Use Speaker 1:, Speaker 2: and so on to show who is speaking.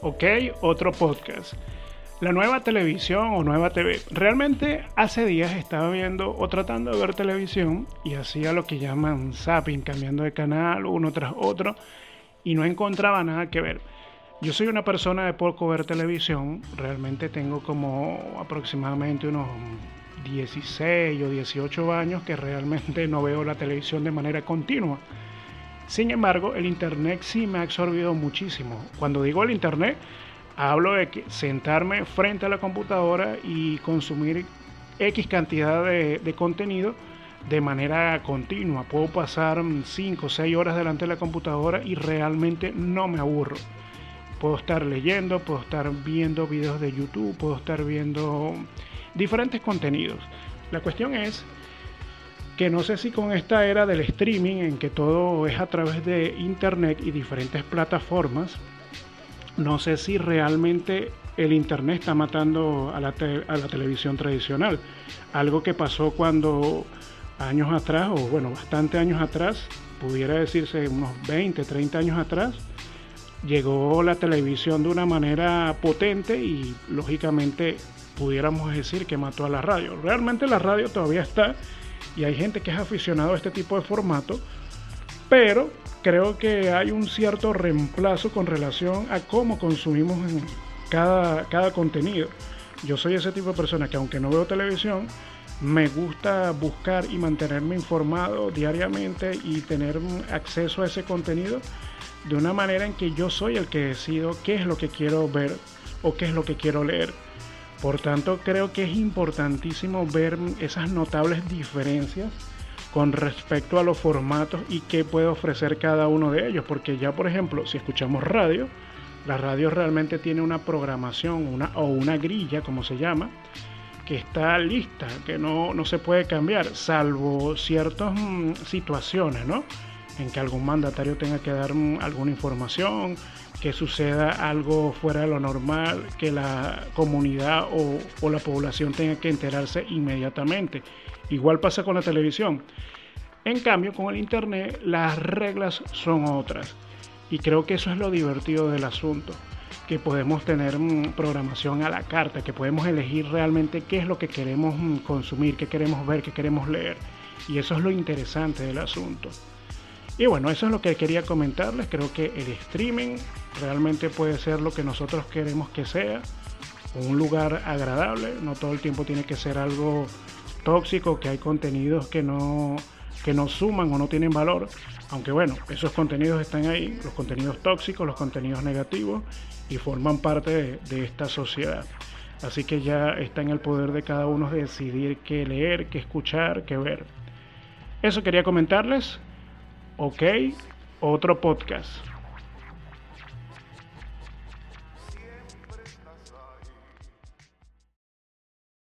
Speaker 1: Ok, otro podcast. La nueva televisión o nueva TV. Realmente hace días estaba viendo o tratando de ver televisión y hacía lo que llaman zapping, cambiando de canal uno tras otro y no encontraba nada que ver. Yo soy una persona de poco ver televisión, realmente tengo como aproximadamente unos 16 o 18 años que realmente no veo la televisión de manera continua. Sin embargo, el Internet sí me ha absorbido muchísimo. Cuando digo el Internet, hablo de que sentarme frente a la computadora y consumir X cantidad de, de contenido de manera continua. Puedo pasar 5 o 6 horas delante de la computadora y realmente no me aburro. Puedo estar leyendo, puedo estar viendo videos de YouTube, puedo estar viendo diferentes contenidos. La cuestión es que no sé si con esta era del streaming, en que todo es a través de internet y diferentes plataformas, no sé si realmente el internet está matando a la, a la televisión tradicional. Algo que pasó cuando años atrás, o bueno, bastante años atrás, pudiera decirse unos 20, 30 años atrás, llegó la televisión de una manera potente y lógicamente pudiéramos decir que mató a la radio. Realmente la radio todavía está y hay gente que es aficionado a este tipo de formato, pero creo que hay un cierto reemplazo con relación a cómo consumimos cada, cada contenido. Yo soy ese tipo de persona que aunque no veo televisión, me gusta buscar y mantenerme informado diariamente y tener acceso a ese contenido de una manera en que yo soy el que decido qué es lo que quiero ver o qué es lo que quiero leer. Por tanto, creo que es importantísimo ver esas notables diferencias con respecto a los formatos y qué puede ofrecer cada uno de ellos. Porque ya, por ejemplo, si escuchamos radio, la radio realmente tiene una programación o una grilla, como se llama, que está lista, que no, no se puede cambiar, salvo ciertas mm, situaciones, ¿no? En que algún mandatario tenga que dar alguna información que suceda algo fuera de lo normal, que la comunidad o, la población tenga que enterarse inmediatamente. Igual pasa con la televisión. En cambio, con el Internet las reglas son otras. Y creo que eso es lo divertido del asunto, que podemos tener mm, programación a la carta, que podemos elegir realmente qué es lo que queremos mm, consumir, qué queremos ver, qué queremos leer. Y eso es lo interesante del asunto. Y bueno, eso es lo que quería comentarles. Creo que el streaming realmente puede ser lo que nosotros queremos que sea. Un lugar agradable. No todo el tiempo tiene que ser algo tóxico, que hay contenidos que no, que no suman o no tienen valor. Aunque bueno, esos contenidos están ahí, los contenidos tóxicos, los contenidos negativos, y forman parte de, de esta sociedad. Así que ya está en el poder de cada uno decidir qué leer, qué escuchar, qué ver. Eso quería comentarles. Ok, otro podcast.